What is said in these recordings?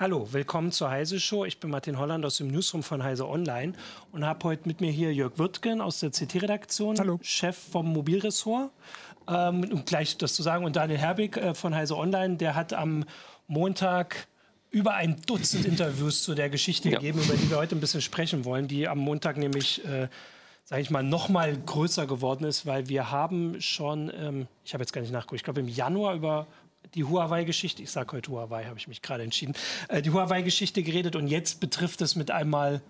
Hallo, willkommen zur Heise Show. Ich bin Martin Holland aus dem Newsroom von Heise Online und habe heute mit mir hier Jörg Wirtgen aus der CT-Redaktion, Chef vom Mobilressort. Ähm, um gleich das zu sagen, und Daniel Herbig äh, von Heise Online, der hat am Montag über ein Dutzend Interviews zu der Geschichte ja. gegeben, über die wir heute ein bisschen sprechen wollen, die am Montag nämlich, äh, sage ich mal, noch mal größer geworden ist, weil wir haben schon, ähm, ich habe jetzt gar nicht nachgeguckt, ich glaube im Januar über die Huawei-Geschichte, ich sage heute Huawei, habe ich mich gerade entschieden, äh, die Huawei-Geschichte geredet und jetzt betrifft es mit einmal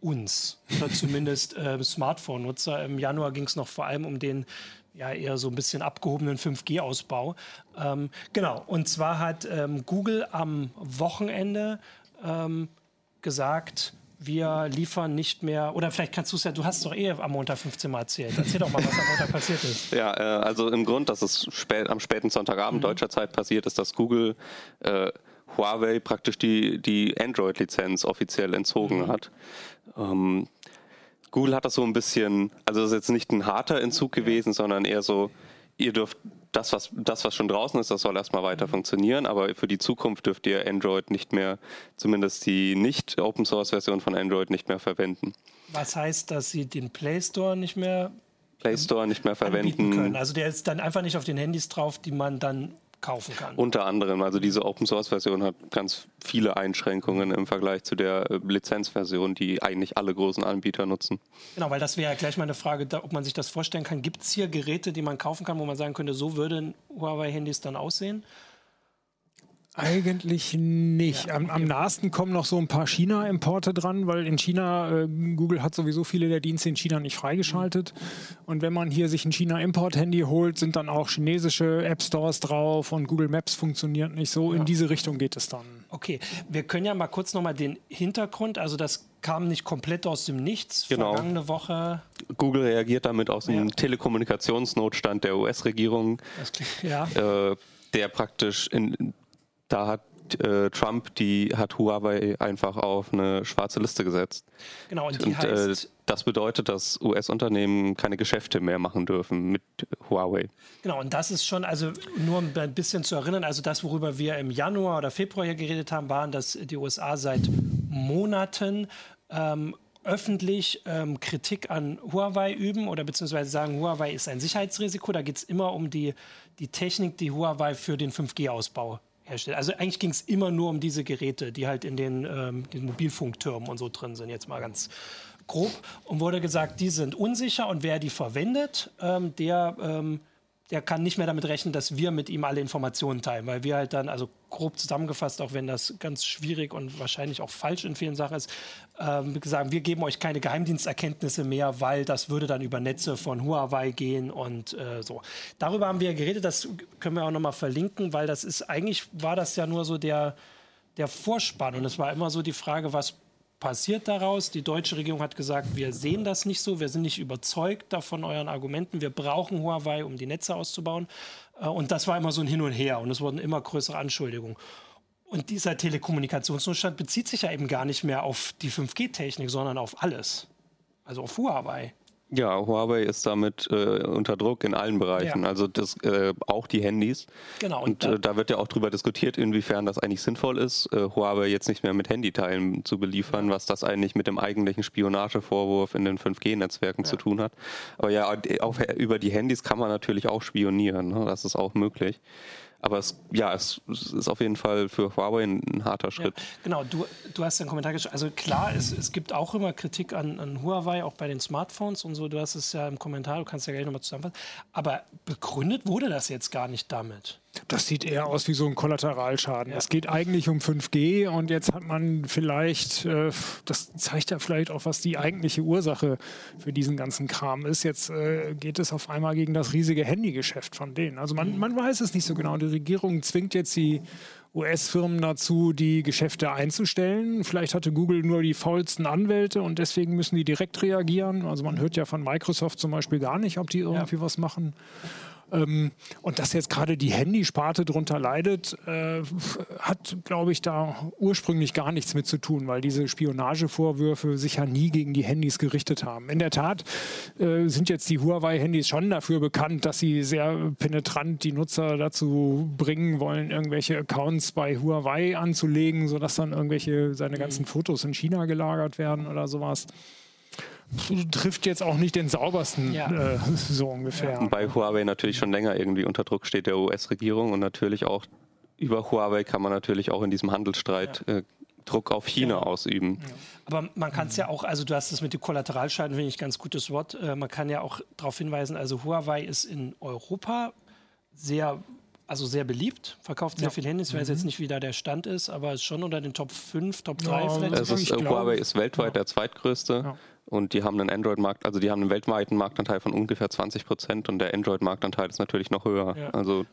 uns, oder zumindest äh, Smartphone-Nutzer. Im Januar ging es noch vor allem um den ja eher so ein bisschen abgehobenen 5G-Ausbau. Ähm, genau, und zwar hat ähm, Google am Wochenende ähm, gesagt, wir liefern nicht mehr, oder vielleicht kannst du es ja, du hast doch eh am Montag 15 Mal erzählt. Erzähl doch mal, was am Montag passiert ist. Ja, äh, also im Grund, dass es spät, am späten Sonntagabend mhm. deutscher Zeit passiert ist, dass Google äh, Huawei praktisch die, die Android-Lizenz offiziell entzogen mhm. hat. Ähm, Google hat das so ein bisschen, also das ist jetzt nicht ein harter Entzug gewesen, sondern eher so, ihr dürft das, was, das, was schon draußen ist, das soll erstmal weiter mhm. funktionieren, aber für die Zukunft dürft ihr Android nicht mehr, zumindest die nicht Open Source Version von Android nicht mehr verwenden. Was heißt, dass sie den Play Store nicht mehr Play Store nicht mehr verwenden können? Also der ist dann einfach nicht auf den Handys drauf, die man dann kaufen kann. Unter anderem, also diese Open Source Version hat ganz viele Einschränkungen im Vergleich zu der äh, Lizenzversion, die eigentlich alle großen Anbieter nutzen. Genau, weil das wäre ja gleich mal eine Frage, ob man sich das vorstellen kann. Gibt es hier Geräte, die man kaufen kann, wo man sagen könnte, so würden Huawei-Handys dann aussehen? Eigentlich nicht. Ja, am, am nahesten kommen noch so ein paar China-Importe dran, weil in China, äh, Google hat sowieso viele der Dienste in China nicht freigeschaltet. Und wenn man hier sich ein China-Import-Handy holt, sind dann auch chinesische App-Stores drauf und Google Maps funktioniert nicht so. Ja. In diese Richtung geht es dann. Okay, wir können ja mal kurz nochmal den Hintergrund, also das kam nicht komplett aus dem Nichts. Genau. Vergangene Woche. Google reagiert damit aus dem ja. Telekommunikationsnotstand der US-Regierung. Ja. Äh, der praktisch in, da hat äh, Trump, die hat Huawei einfach auf eine schwarze Liste gesetzt. Genau, und, die und heißt, äh, das bedeutet, dass US-Unternehmen keine Geschäfte mehr machen dürfen mit Huawei. Genau, und das ist schon, also nur um ein bisschen zu erinnern, also das, worüber wir im Januar oder Februar hier geredet haben, waren, dass die USA seit Monaten ähm, öffentlich ähm, Kritik an Huawei üben oder beziehungsweise sagen, Huawei ist ein Sicherheitsrisiko. Da geht es immer um die, die Technik, die Huawei für den 5G-Ausbau herstellt. Also eigentlich ging es immer nur um diese Geräte, die halt in den, ähm, den Mobilfunktürmen und so drin sind, jetzt mal ganz grob. Und wurde gesagt, die sind unsicher und wer die verwendet, ähm, der ähm, der kann nicht mehr damit rechnen, dass wir mit ihm alle Informationen teilen, weil wir halt dann, also grob zusammengefasst, auch wenn das ganz schwierig und wahrscheinlich auch falsch in vielen Sachen ist, ähm, sagen, wir geben euch keine Geheimdiensterkenntnisse mehr, weil das würde dann über Netze von Huawei gehen und äh, so. Darüber haben wir geredet, das können wir auch nochmal verlinken, weil das ist, eigentlich war das ja nur so der, der Vorspann und es war immer so die Frage, was passiert daraus? Die deutsche Regierung hat gesagt, wir sehen das nicht so, wir sind nicht überzeugt davon euren Argumenten, wir brauchen Huawei, um die Netze auszubauen. Äh, und das war immer so ein Hin und Her und es wurden immer größere Anschuldigungen. Und dieser Telekommunikationsnotstand bezieht sich ja eben gar nicht mehr auf die 5G-Technik, sondern auf alles. Also auf Huawei. Ja, Huawei ist damit äh, unter Druck in allen Bereichen, ja. also das, äh, auch die Handys. Genau. Und, und äh, da wird ja auch darüber diskutiert, inwiefern das eigentlich sinnvoll ist, äh, Huawei jetzt nicht mehr mit Handyteilen zu beliefern, ja. was das eigentlich mit dem eigentlichen Spionagevorwurf in den 5G-Netzwerken ja. zu tun hat. Aber ja, auch über die Handys kann man natürlich auch spionieren, ne? das ist auch möglich. Aber es, ja, es, ist auf jeden Fall für Huawei ein, ein harter Schritt. Ja, genau, du, du hast einen Kommentar geschrieben. Also klar, es, es gibt auch immer Kritik an, an Huawei, auch bei den Smartphones und so. Du hast es ja im Kommentar, du kannst ja gleich nochmal zusammenfassen. Aber begründet wurde das jetzt gar nicht damit. Das sieht eher aus wie so ein Kollateralschaden. Ja. Es geht eigentlich um 5G und jetzt hat man vielleicht, äh, das zeigt ja vielleicht auch, was die eigentliche Ursache für diesen ganzen Kram ist. Jetzt äh, geht es auf einmal gegen das riesige Handygeschäft von denen. Also man, man weiß es nicht so genau. Die Regierung zwingt jetzt die US-Firmen dazu, die Geschäfte einzustellen. Vielleicht hatte Google nur die faulsten Anwälte und deswegen müssen die direkt reagieren. Also man hört ja von Microsoft zum Beispiel gar nicht, ob die irgendwie ja. was machen. Ähm, und dass jetzt gerade die Handysparte darunter leidet, äh, hat, glaube ich, da ursprünglich gar nichts mit zu tun, weil diese Spionagevorwürfe sich ja nie gegen die Handys gerichtet haben. In der Tat äh, sind jetzt die Huawei-Handys schon dafür bekannt, dass sie sehr penetrant die Nutzer dazu bringen wollen, irgendwelche Accounts bei Huawei anzulegen, sodass dann irgendwelche seine ganzen Fotos in China gelagert werden oder sowas trifft jetzt auch nicht den saubersten, ja. äh, so ungefähr. Ja. Bei Huawei natürlich schon länger irgendwie unter Druck steht der US-Regierung und natürlich auch über Huawei kann man natürlich auch in diesem Handelsstreit ja. äh, Druck auf China ja. ausüben. Ja. Aber man kann es ja auch, also du hast es mit den Kollateralschäden, finde ich ein ganz gutes Wort. Äh, man kann ja auch darauf hinweisen, also Huawei ist in Europa sehr also sehr beliebt, verkauft sehr ja. viel Handys. Ich weiß jetzt mhm. nicht, wie da der Stand ist, aber ist schon unter den Top 5, Top 3 ja, vielleicht. Ist, Huawei ist weltweit ja. der zweitgrößte und die haben einen Android-Markt, also die haben einen weltweiten Marktanteil von ungefähr 20 Prozent und der Android-Marktanteil ist natürlich noch höher. Also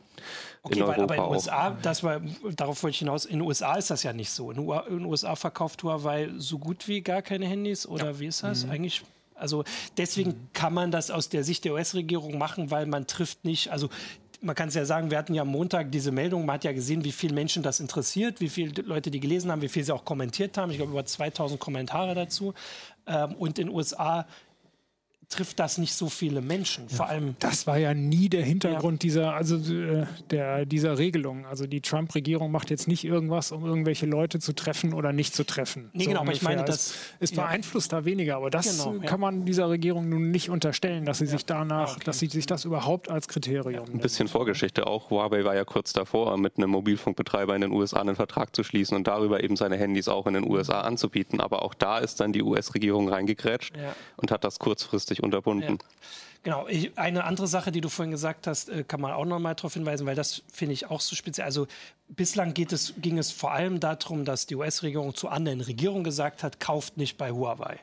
okay, in Europa weil, aber in den USA, das war, darauf wollte ich hinaus, in den USA ist das ja nicht so. In den USA verkauft Huawei so gut wie gar keine Handys oder wie ist das? Mhm. Eigentlich also deswegen mhm. kann man das aus der Sicht der US-Regierung machen, weil man trifft nicht, also man kann es ja sagen, wir hatten ja am Montag diese Meldung, man hat ja gesehen, wie viele Menschen das interessiert, wie viele Leute die gelesen haben, wie viel sie auch kommentiert haben. Ich glaube, über 2000 Kommentare dazu. Ähm, und in den USA trifft das nicht so viele Menschen. Ja, Vor allem. Das war ja nie der Hintergrund ja. dieser, also äh, der, dieser Regelung. Also die Trump-Regierung macht jetzt nicht irgendwas, um irgendwelche Leute zu treffen oder nicht zu treffen. Nee, so genau, aber ich meine, das. Es, es beeinflusst da weniger, aber das genau, kann man dieser Regierung nun nicht unterstellen, dass sie sich danach, okay. dass sie sich das überhaupt als Kriterium. Ein bisschen Vorgeschichte auch. Huawei war ja kurz davor, mit einem Mobilfunkbetreiber in den USA einen Vertrag zu schließen und darüber eben seine Handys auch in den USA anzubieten. Aber auch da ist dann die US-Regierung reingegrätscht und hat das kurzfristig völlig unterbunden. Ja. Genau, ich, eine andere Sache, die du vorhin gesagt hast, äh, kann man auch noch mal darauf hinweisen, weil das finde ich auch so speziell. Also bislang es, ging es vor allem darum, dass die US-Regierung zu anderen Regierungen gesagt hat, kauft nicht bei Huawei.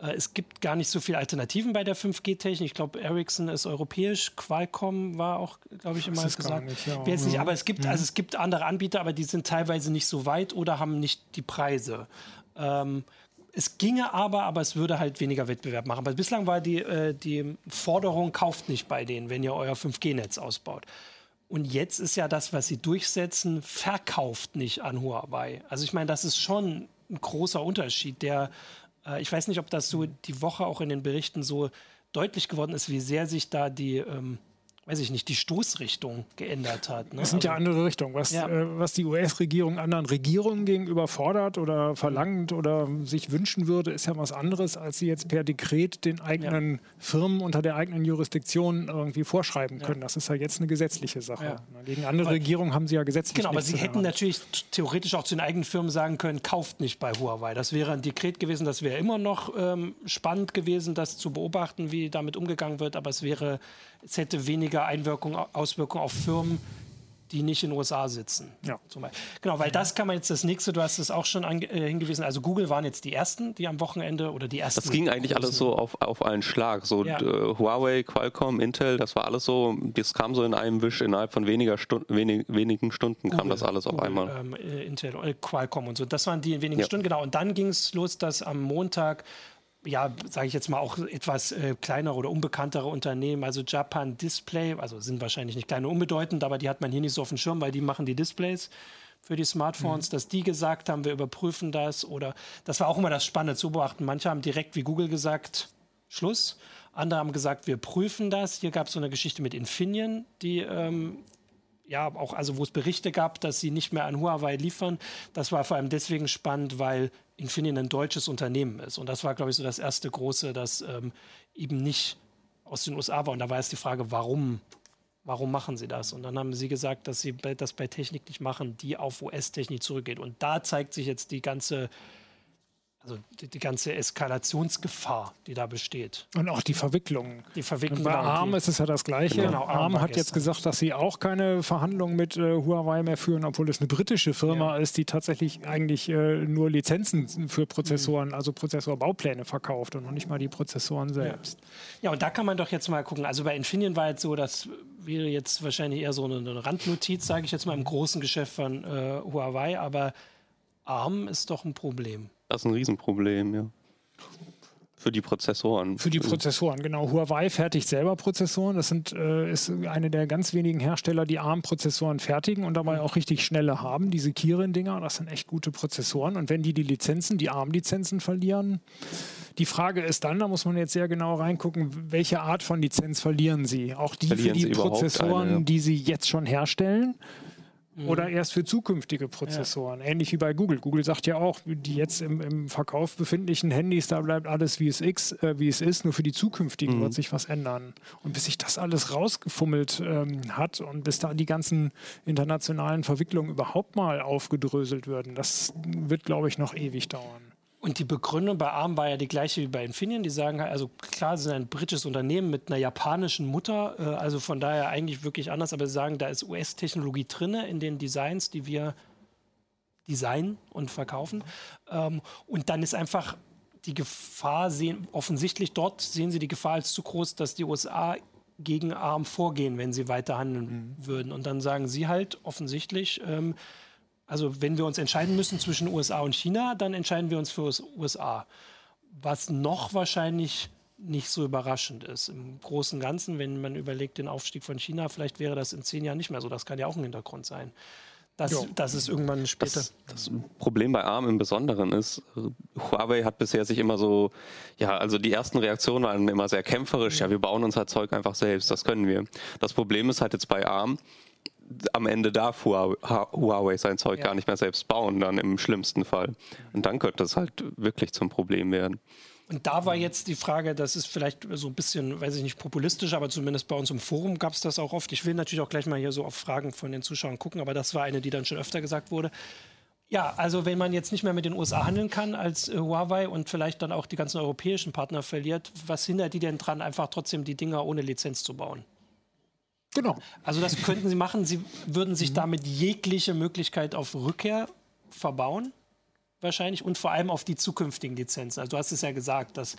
Äh, es gibt gar nicht so viele Alternativen bei der 5G-Technik. Ich glaube, Ericsson ist europäisch, Qualcomm war auch, glaube ich, immer gesagt. Nicht, ja. nicht, aber es gibt, mhm. also es gibt andere Anbieter, aber die sind teilweise nicht so weit oder haben nicht die Preise. Ähm, es ginge aber, aber es würde halt weniger Wettbewerb machen. Weil bislang war die, äh, die Forderung, kauft nicht bei denen, wenn ihr euer 5G-Netz ausbaut. Und jetzt ist ja das, was sie durchsetzen, verkauft nicht an Huawei. Also ich meine, das ist schon ein großer Unterschied, der, äh, ich weiß nicht, ob das so die Woche auch in den Berichten so deutlich geworden ist, wie sehr sich da die ähm, weiß ich nicht, die Stoßrichtung geändert hat. Ne? Das sind also, ja andere Richtungen. Was, ja. äh, was die US-Regierung anderen Regierungen gegenüber fordert oder verlangt oder sich wünschen würde, ist ja was anderes, als sie jetzt per Dekret den eigenen ja. Firmen unter der eigenen Jurisdiktion irgendwie vorschreiben können. Ja. Das ist ja jetzt eine gesetzliche Sache. Gegen andere aber, Regierungen haben sie ja gesetzlich Genau, aber sie hätten natürlich theoretisch auch zu den eigenen Firmen sagen können, kauft nicht bei Huawei. Das wäre ein Dekret gewesen, das wäre immer noch ähm, spannend gewesen, das zu beobachten, wie damit umgegangen wird, aber es wäre es hätte weniger Einwirkung, Auswirkungen auf Firmen, die nicht in den USA sitzen. Ja. Genau, weil das kann man jetzt das nächste, du hast es auch schon ange, äh, hingewiesen, also Google waren jetzt die ersten, die am Wochenende oder die ersten. Das ging eigentlich alles so auf, auf einen Schlag. So ja. äh, Huawei, Qualcomm, Intel, das war alles so, das kam so in einem Wisch, innerhalb von weniger Stunden, wenig, wenigen Stunden Google, kam das alles Google, auf einmal. Ähm, äh, Intel, äh, Qualcomm und so. Das waren die in wenigen ja. Stunden, genau. Und dann ging es los, dass am Montag ja, sage ich jetzt mal, auch etwas äh, kleinere oder unbekanntere Unternehmen, also Japan Display, also sind wahrscheinlich nicht kleine unbedeutend, aber die hat man hier nicht so auf dem Schirm, weil die machen die Displays für die Smartphones, mhm. dass die gesagt haben, wir überprüfen das oder das war auch immer das Spannende zu beobachten. Manche haben direkt wie Google gesagt, Schluss. Andere haben gesagt, wir prüfen das. Hier gab es so eine Geschichte mit Infineon, die ähm, ja auch, also wo es Berichte gab, dass sie nicht mehr an Huawei liefern. Das war vor allem deswegen spannend, weil Infineon ein deutsches Unternehmen ist. Und das war, glaube ich, so das erste große, das ähm, eben nicht aus den USA war. Und da war jetzt die Frage, warum, warum machen sie das? Und dann haben sie gesagt, dass sie das bei Technik nicht machen, die auf US-Technik zurückgeht. Und da zeigt sich jetzt die ganze also die, die, ganze Eskalationsgefahr, die da besteht. Und auch die Verwicklung. Die Verwicklung. Bei ARM ist es ja das Gleiche. Genau, ARM, ARM hat jetzt gesagt, dass sie auch keine Verhandlungen mit äh, Huawei mehr führen, obwohl es eine britische Firma ja. ist, die tatsächlich eigentlich äh, nur Lizenzen für Prozessoren, mhm. also Prozessorbaupläne verkauft und noch nicht mal die Prozessoren selbst. Ja. ja, und da kann man doch jetzt mal gucken. Also bei Infineon war jetzt so, das wäre jetzt wahrscheinlich eher so eine, eine Randnotiz, sage ich jetzt mal, im großen Geschäft von äh, Huawei, aber ARM ist doch ein Problem. Das ist ein Riesenproblem, ja. Für die Prozessoren. Für die Prozessoren, genau. Huawei fertigt selber Prozessoren. Das sind, äh, ist eine der ganz wenigen Hersteller, die ARM-Prozessoren fertigen und dabei auch richtig schnelle haben. Diese Kirin-Dinger, das sind echt gute Prozessoren. Und wenn die die Lizenzen, die ARM-Lizenzen verlieren, die Frage ist dann, da muss man jetzt sehr genau reingucken, welche Art von Lizenz verlieren sie? Auch die verlieren für die Prozessoren, eine, ja. die sie jetzt schon herstellen mhm. oder erst für zukünftige Prozessoren. Ja. Ähnlich wie bei Google. Google sagt ja auch, die jetzt im, im Verkauf befindlichen Handys, da bleibt alles wie es, X, äh, wie es ist, nur für die zukünftigen mhm. wird sich was ändern. Und bis sich das alles rausgefummelt ähm, hat und bis da die ganzen internationalen Verwicklungen überhaupt mal aufgedröselt würden, das wird, glaube ich, noch ewig dauern. Und die Begründung bei ARM war ja die gleiche wie bei Infineon. Die sagen halt, also klar, sie sind ein britisches Unternehmen mit einer japanischen Mutter, äh, also von daher eigentlich wirklich anders, aber sie sagen, da ist US-Technologie drin in den Designs, die wir designen und verkaufen. Ähm, und dann ist einfach die Gefahr, sehen, offensichtlich dort sehen sie die Gefahr als zu groß, dass die USA gegen ARM vorgehen, wenn sie weiter handeln mhm. würden. Und dann sagen sie halt offensichtlich, ähm, also wenn wir uns entscheiden müssen zwischen USA und China, dann entscheiden wir uns für USA. Was noch wahrscheinlich nicht so überraschend ist. Im Großen und Ganzen, wenn man überlegt, den Aufstieg von China, vielleicht wäre das in zehn Jahren nicht mehr so. Das kann ja auch ein Hintergrund sein. Das, das ist irgendwann später. Das, das, Problem bei ARM im Besonderen ist, Huawei hat bisher sich immer so, ja, also die ersten Reaktionen waren immer sehr kämpferisch. Ja, wir bauen unser Zeug einfach selbst, das können wir. Das Problem ist halt jetzt bei ARM, am Ende darf Huawei sein Zeug ja. gar nicht mehr selbst bauen, dann im schlimmsten Fall. Und dann könnte es halt wirklich zum Problem werden. Und da war jetzt die Frage, das ist vielleicht so ein bisschen, weiß ich nicht, populistisch, aber zumindest bei uns im Forum gab es das auch oft. Ich will natürlich auch gleich mal hier so auf Fragen von den Zuschauern gucken, aber das war eine, die dann schon öfter gesagt wurde. Ja, also wenn man jetzt nicht mehr mit den USA handeln kann als äh, Huawei und vielleicht dann auch die ganzen europäischen Partner verliert, was hindert die denn dran, einfach trotzdem die Dinger ohne Lizenz zu bauen? Genau. Also das könnten Sie machen. Sie würden sich mhm. damit jegliche Möglichkeit auf Rückkehr verbauen wahrscheinlich und vor allem auf die zukünftigen Lizenzen. Also du hast es ja gesagt, dass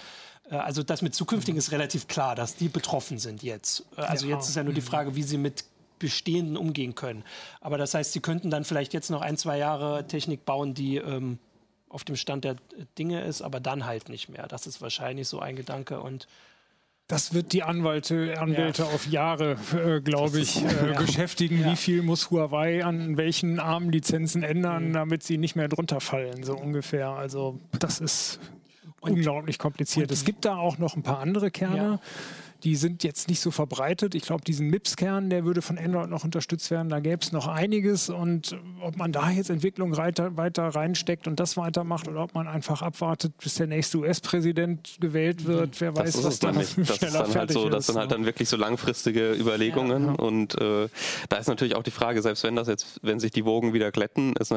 äh, also das mit zukünftigen ist relativ klar, dass die betroffen sind jetzt. Äh, also ja. jetzt ist ja nur die mhm. Frage, wie sie mit bestehenden umgehen können. Aber das heißt, sie könnten dann vielleicht jetzt noch ein, zwei Jahre Technik bauen, die ähm, auf dem Stand der Dinge ist, aber dann halt nicht mehr. Das ist wahrscheinlich so ein Gedanke und das wird die Anwälte, Anwälte ja. auf Jahre, äh, glaube ich, äh, ja. beschäftigen. Ja. Wie viel muss Huawei an welchen Armenlizenzen ändern, mhm. damit sie nicht mehr drunter fallen, so ungefähr. Also das ist und, unglaublich kompliziert. Es gibt da auch noch ein paar andere Kerne. Die sind jetzt nicht so verbreitet. Ich glaube, diesen MIPS-Kern, der würde von Android noch unterstützt werden. Da gäbe es noch einiges. Und ob man da jetzt Entwicklung weiter, weiter reinsteckt und das weitermacht oder ob man einfach abwartet, bis der nächste US-Präsident gewählt wird, wer das weiß, was dann, nicht, das ist dann halt so, Das sind halt ne? dann wirklich so langfristige Überlegungen. Ja, ja. Und äh, da ist natürlich auch die Frage, selbst wenn das jetzt, wenn sich die Wogen wieder glätten, ist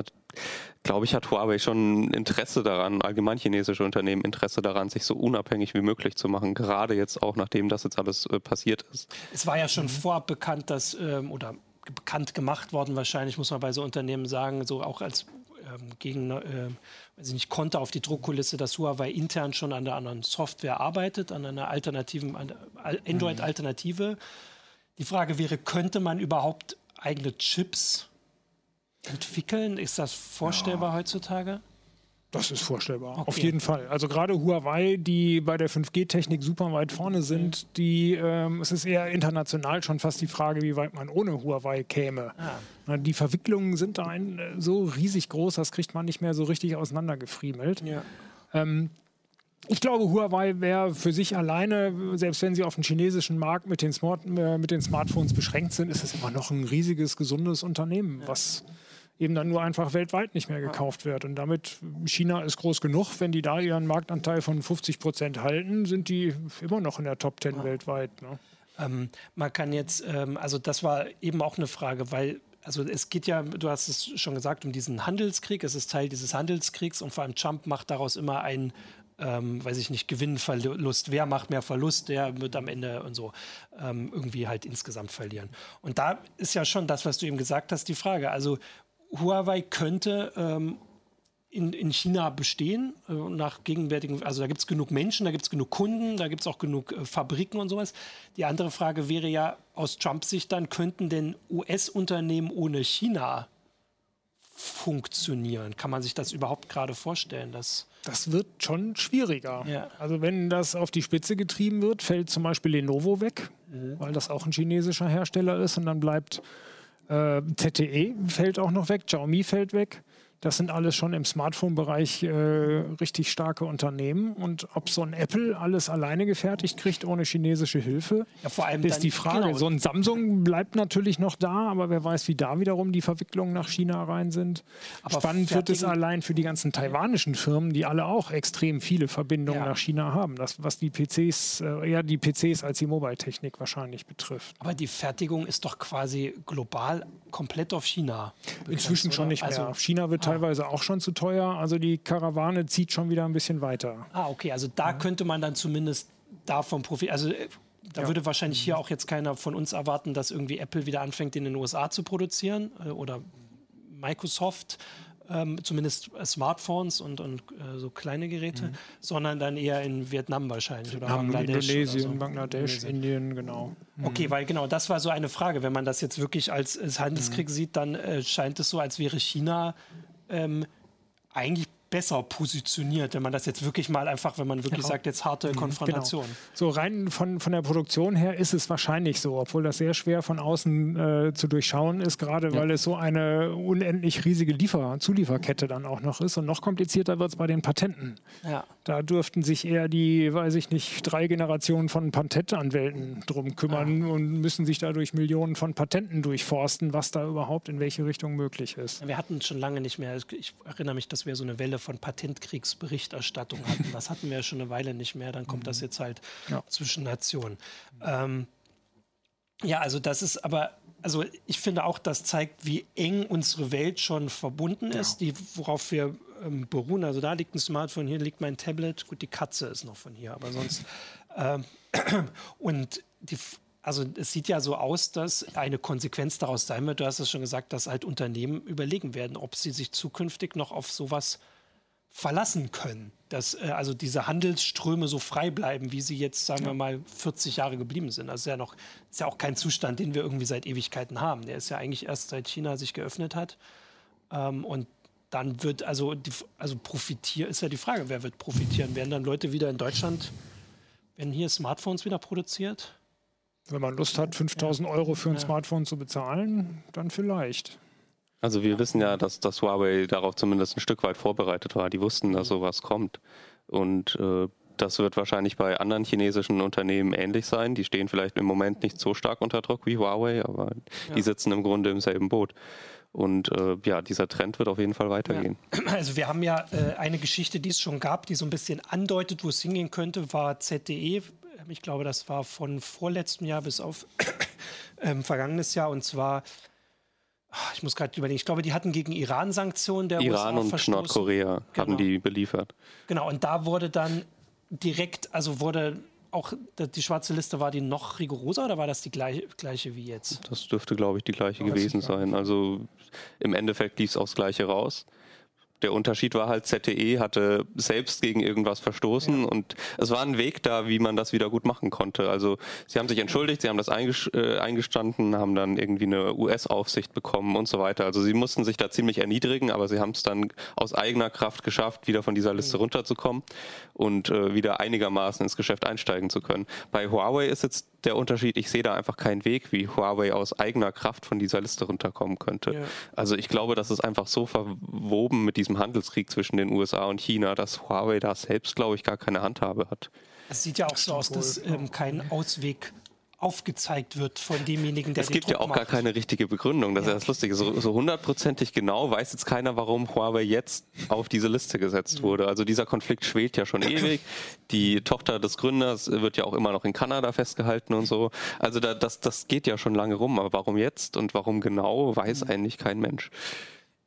glaube ich, hat Huawei schon Interesse daran, allgemein chinesische Unternehmen Interesse daran, sich so unabhängig wie möglich zu machen, gerade jetzt auch nachdem das jetzt alles äh, passiert ist. Es war ja schon mhm. vorab bekannt, dass, ähm, oder bekannt gemacht worden wahrscheinlich, muss man bei so Unternehmen sagen, so auch als ähm, gegen, äh, weiß ich nicht, konnte auf die Druckkulisse, dass Huawei intern schon an der anderen Software arbeitet, an einer alternativen, Android-Alternative. Die Frage wäre, könnte man überhaupt eigene Chips entwickeln? Ist das vorstellbar ja. heutzutage? Das ist vorstellbar, okay. auf jeden Fall. Also gerade Huawei, die bei der 5G-Technik super weit vorne sind, die, ähm, es ist eher international schon fast die Frage, wie weit man ohne Huawei käme. Ah. Die Verwicklungen sind da ein, äh, so riesig groß, das kriegt man nicht mehr so richtig auseinandergefriemelt. Ja. Ähm, ich glaube, Huawei wäre für sich alleine, selbst wenn sie auf den chinesischen Markt mit den, Smart, äh, mit den Smartphones beschränkt sind, ist es immer noch ein riesiges, gesundes Unternehmen, ja. Eben dann nur einfach weltweit nicht mehr gekauft wird. Und damit, China ist groß genug, wenn die da ihren Marktanteil von 50 Prozent halten, sind die immer noch in der Top 10 ja. weltweit. Ne? Ähm, man kann jetzt, ähm, also das war eben auch eine Frage, weil also es geht ja, du hast es schon gesagt, um diesen Handelskrieg. Es ist Teil dieses Handelskriegs und vor allem Trump macht daraus immer ein, ähm, weiß ich nicht, Gewinn, Verlust. Wer macht mehr Verlust, der wird am Ende und so ähm, irgendwie halt insgesamt verlieren. Und da ist ja schon das, was du eben gesagt hast, die Frage. Also Huawei könnte ähm, in, in China bestehen, äh, nach gegenwärtigen, also da gibt es genug Menschen, da gibt es genug Kunden, da gibt es auch genug äh, Fabriken und sowas. Die andere Frage wäre ja aus Trumps Sicht dann, könnten denn US-Unternehmen ohne China funktionieren? Kann man sich das überhaupt gerade vorstellen? Dass das wird schon schwieriger. Ja. Also wenn das auf die Spitze getrieben wird, fällt zum Beispiel Lenovo weg, mhm. weil das auch ein chinesischer Hersteller ist und dann bleibt ZTE fällt auch noch weg, Xiaomi fällt weg. Das sind alles schon im Smartphone-Bereich äh, richtig starke Unternehmen. Und ob so ein Apple alles alleine gefertigt kriegt ohne chinesische Hilfe, ja, vor allem ist die Frage. Genau. So ein Samsung bleibt natürlich noch da, aber wer weiß, wie da wiederum die Verwicklungen nach China rein sind. Aber Spannend wird es allein für die ganzen taiwanischen Firmen, die alle auch extrem viele Verbindungen ja. nach China haben. Das, was die PCs, äh, eher die PCs als die Mobile-Technik wahrscheinlich betrifft. Aber die Fertigung ist doch quasi global komplett auf China. Begrenzt, Inzwischen oder? schon nicht mehr. Also, China wird ah. teilweise auch schon zu teuer. Also die Karawane zieht schon wieder ein bisschen weiter. Ah, okay. Also da ja. könnte man dann zumindest davon profitieren. Also äh, da ja. würde wahrscheinlich hier auch jetzt keiner von uns erwarten, dass irgendwie Apple wieder anfängt, in den USA zu produzieren äh, oder Microsoft ähm, zumindest Smartphones und, und äh, so kleine Geräte, mhm. sondern dann eher in Vietnam wahrscheinlich oder Vietnam, Bangladesch. Indonesien, so. Bangladesch, Indonesien. Indien, genau. Mhm. Okay, weil genau, das war so eine Frage. Wenn man das jetzt wirklich als, als Handelskrieg mhm. sieht, dann äh, scheint es so, als wäre China ähm, eigentlich besser positioniert, wenn man das jetzt wirklich mal einfach, wenn man wirklich ja. sagt, jetzt harte mhm, Konfrontation. Genau. So rein von, von der Produktion her ist es wahrscheinlich so, obwohl das sehr schwer von außen äh, zu durchschauen ist, gerade ja. weil es so eine unendlich riesige Liefer Zulieferkette dann auch noch ist. Und noch komplizierter wird es bei den Patenten. Ja. Da dürften sich eher die, weiß ich nicht, drei Generationen von Patentanwälten drum kümmern und müssen sich dadurch Millionen von Patenten durchforsten, was da überhaupt in welche Richtung möglich ist. Wir hatten schon lange nicht mehr, ich erinnere mich, dass wir so eine Welle von Patentkriegsberichterstattung hatten. Das hatten wir ja schon eine Weile nicht mehr. Dann kommt das mhm. jetzt halt ja. zwischen Nationen. Ähm, ja, also das ist aber, also ich finde auch, das zeigt, wie eng unsere Welt schon verbunden ist, ja. die, worauf wir ähm, beruhen. Also da liegt ein Smartphone, hier liegt mein Tablet. Gut, die Katze ist noch von hier, aber sonst. Ähm, und die, also es sieht ja so aus, dass eine Konsequenz daraus sein wird, du hast es schon gesagt, dass halt Unternehmen überlegen werden, ob sie sich zukünftig noch auf sowas verlassen können. Dass äh, also diese Handelsströme so frei bleiben, wie sie jetzt, sagen wir mal, 40 Jahre geblieben sind. Das ist ja noch, ist ja auch kein Zustand, den wir irgendwie seit Ewigkeiten haben. Der ist ja eigentlich erst seit China sich geöffnet hat. Ähm, und dann wird also, die, also profitieren, ist ja die Frage, wer wird profitieren? Werden dann Leute wieder in Deutschland, werden hier Smartphones wieder produziert? Wenn man Lust hat, 5000 ja. Euro für ein ja. Smartphone zu bezahlen, dann vielleicht. Also wir wissen ja, dass das Huawei darauf zumindest ein Stück weit vorbereitet war. Die wussten, dass sowas kommt. Und äh, das wird wahrscheinlich bei anderen chinesischen Unternehmen ähnlich sein. Die stehen vielleicht im Moment nicht so stark unter Druck wie Huawei, aber ja. die sitzen im Grunde im selben Boot. Und äh, ja, dieser Trend wird auf jeden Fall weitergehen. Ja. Also wir haben ja äh, eine Geschichte, die es schon gab, die so ein bisschen andeutet, wo es hingehen könnte, war ZDE. Ich glaube, das war von vorletztem Jahr bis auf ähm, vergangenes Jahr. Und zwar ich muss gerade überlegen, ich glaube, die hatten gegen Iran Sanktionen der Iran USA und verstoßen. Nordkorea genau. haben die beliefert. Genau, und da wurde dann direkt, also wurde auch die schwarze Liste, war die noch rigoroser oder war das die gleiche, gleiche wie jetzt? Das dürfte, glaube ich, die gleiche oh, gewesen sein. Also im Endeffekt lief es aufs Gleiche raus. Der Unterschied war halt, ZTE hatte selbst gegen irgendwas verstoßen ja. und es war ein Weg da, wie man das wieder gut machen konnte. Also sie haben sich entschuldigt, sie haben das äh, eingestanden, haben dann irgendwie eine US-Aufsicht bekommen und so weiter. Also sie mussten sich da ziemlich erniedrigen, aber sie haben es dann aus eigener Kraft geschafft, wieder von dieser Liste mhm. runterzukommen und äh, wieder einigermaßen ins Geschäft einsteigen zu können. Bei Huawei ist jetzt der Unterschied, ich sehe da einfach keinen Weg, wie Huawei aus eigener Kraft von dieser Liste runterkommen könnte. Ja. Also ich glaube, das ist einfach so verwoben mit diesem Handelskrieg zwischen den USA und China, dass Huawei da selbst, glaube ich, gar keine Handhabe hat. Es sieht ja auch so aus, dass ähm, kein Ausweg aufgezeigt wird von demjenigen, der Es gibt ja auch macht. gar keine richtige Begründung. Das ja. ist ja das Lustige. So hundertprozentig genau weiß jetzt keiner, warum Huawei jetzt auf diese Liste gesetzt mhm. wurde. Also dieser Konflikt schwelt ja schon ewig. Die Tochter des Gründers wird ja auch immer noch in Kanada festgehalten und so. Also da, das, das geht ja schon lange rum. Aber warum jetzt und warum genau, weiß mhm. eigentlich kein Mensch.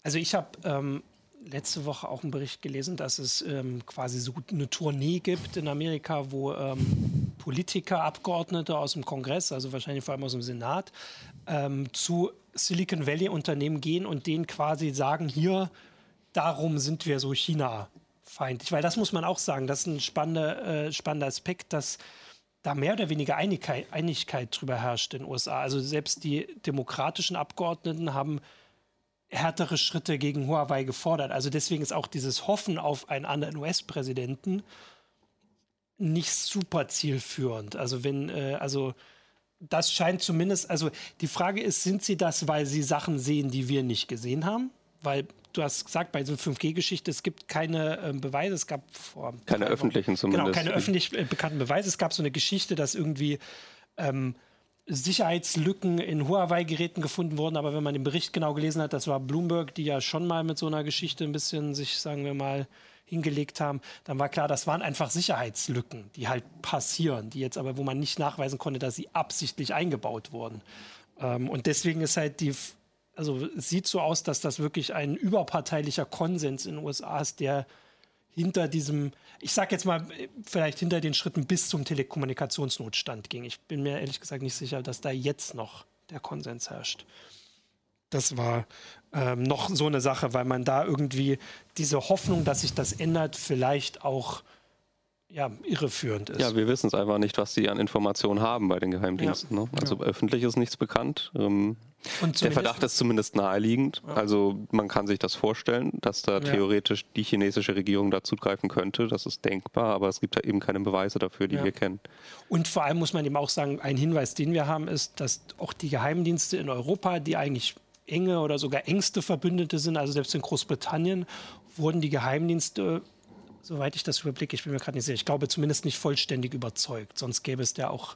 Also ich habe ähm, letzte Woche auch einen Bericht gelesen, dass es ähm, quasi so eine Tournee gibt in Amerika, wo ähm, Politiker, Abgeordnete aus dem Kongress, also wahrscheinlich vor allem aus dem Senat, ähm, zu Silicon Valley Unternehmen gehen und denen quasi sagen, hier, darum sind wir so China-feindlich. Weil das muss man auch sagen, das ist ein spannender, äh, spannender Aspekt, dass da mehr oder weniger Einigkeit, Einigkeit drüber herrscht in den USA. Also selbst die demokratischen Abgeordneten haben härtere Schritte gegen Huawei gefordert. Also deswegen ist auch dieses Hoffen auf einen anderen US-Präsidenten nicht super zielführend. Also wenn, äh, also das scheint zumindest, also die Frage ist, sind sie das, weil sie Sachen sehen, die wir nicht gesehen haben? Weil du hast gesagt, bei so 5G-Geschichte, es gibt keine äh, Beweise, es gab vor. Keine öffentlichen zumindest. Genau, keine öffentlich äh, bekannten Beweise. Es gab so eine Geschichte, dass irgendwie ähm, Sicherheitslücken in Huawei-Geräten gefunden wurden, aber wenn man den Bericht genau gelesen hat, das war Bloomberg, die ja schon mal mit so einer Geschichte ein bisschen sich, sagen wir mal, hingelegt haben, dann war klar, das waren einfach Sicherheitslücken, die halt passieren, die jetzt aber, wo man nicht nachweisen konnte, dass sie absichtlich eingebaut wurden. Ähm, und deswegen ist halt die, also sieht so aus, dass das wirklich ein überparteilicher Konsens in den USA ist, der hinter diesem, ich sage jetzt mal, vielleicht hinter den Schritten bis zum Telekommunikationsnotstand ging. Ich bin mir ehrlich gesagt nicht sicher, dass da jetzt noch der Konsens herrscht. Das war ähm, noch so eine Sache, weil man da irgendwie diese Hoffnung, dass sich das ändert, vielleicht auch ja, irreführend ist. Ja, wir wissen es einfach nicht, was sie an Informationen haben bei den Geheimdiensten. Ja. Ne? Also ja. öffentlich ist nichts bekannt. Ähm, der Verdacht ist zumindest naheliegend. Ja. Also man kann sich das vorstellen, dass da theoretisch die chinesische Regierung dazu greifen könnte. Das ist denkbar, aber es gibt da eben keine Beweise dafür, die wir kennen. Und vor allem muss man eben auch sagen, ein Hinweis, den wir haben, ist, dass auch die Geheimdienste in Europa, die eigentlich enge oder sogar engste Verbündete sind, also selbst in Großbritannien, wurden die Geheimdienste soweit ich das überblicke, ich bin mir gerade nicht sicher, ich glaube zumindest nicht vollständig überzeugt. Sonst gäbe es ja auch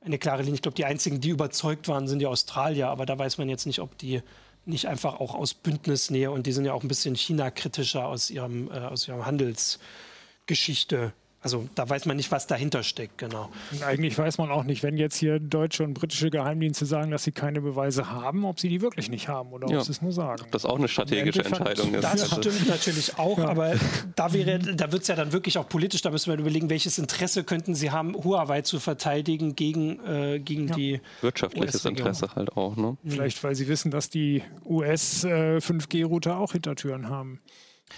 eine klare Linie. Ich glaube, die einzigen, die überzeugt waren, sind die Australier, aber da weiß man jetzt nicht, ob die nicht einfach auch aus Bündnisnähe und die sind ja auch ein bisschen China-kritischer aus ihrem, äh, aus ihrem Handelsgeschichte also da weiß man nicht, was dahinter steckt, genau. Und eigentlich weiß man auch nicht, wenn jetzt hier deutsche und britische Geheimdienste sagen, dass sie keine Beweise haben, ob sie die wirklich nicht haben oder ja. ob sie es nur sagen. Das ist auch eine strategische Entscheidung ist. Das stimmt natürlich auch, ja. aber da, da wird es ja dann wirklich auch politisch, da müssen wir überlegen, welches Interesse könnten sie haben, Huawei zu verteidigen gegen, äh, gegen ja. die Wirtschaftliches Interesse halt auch. Ne? Vielleicht, weil sie wissen, dass die US-5G-Router äh, auch Hintertüren haben.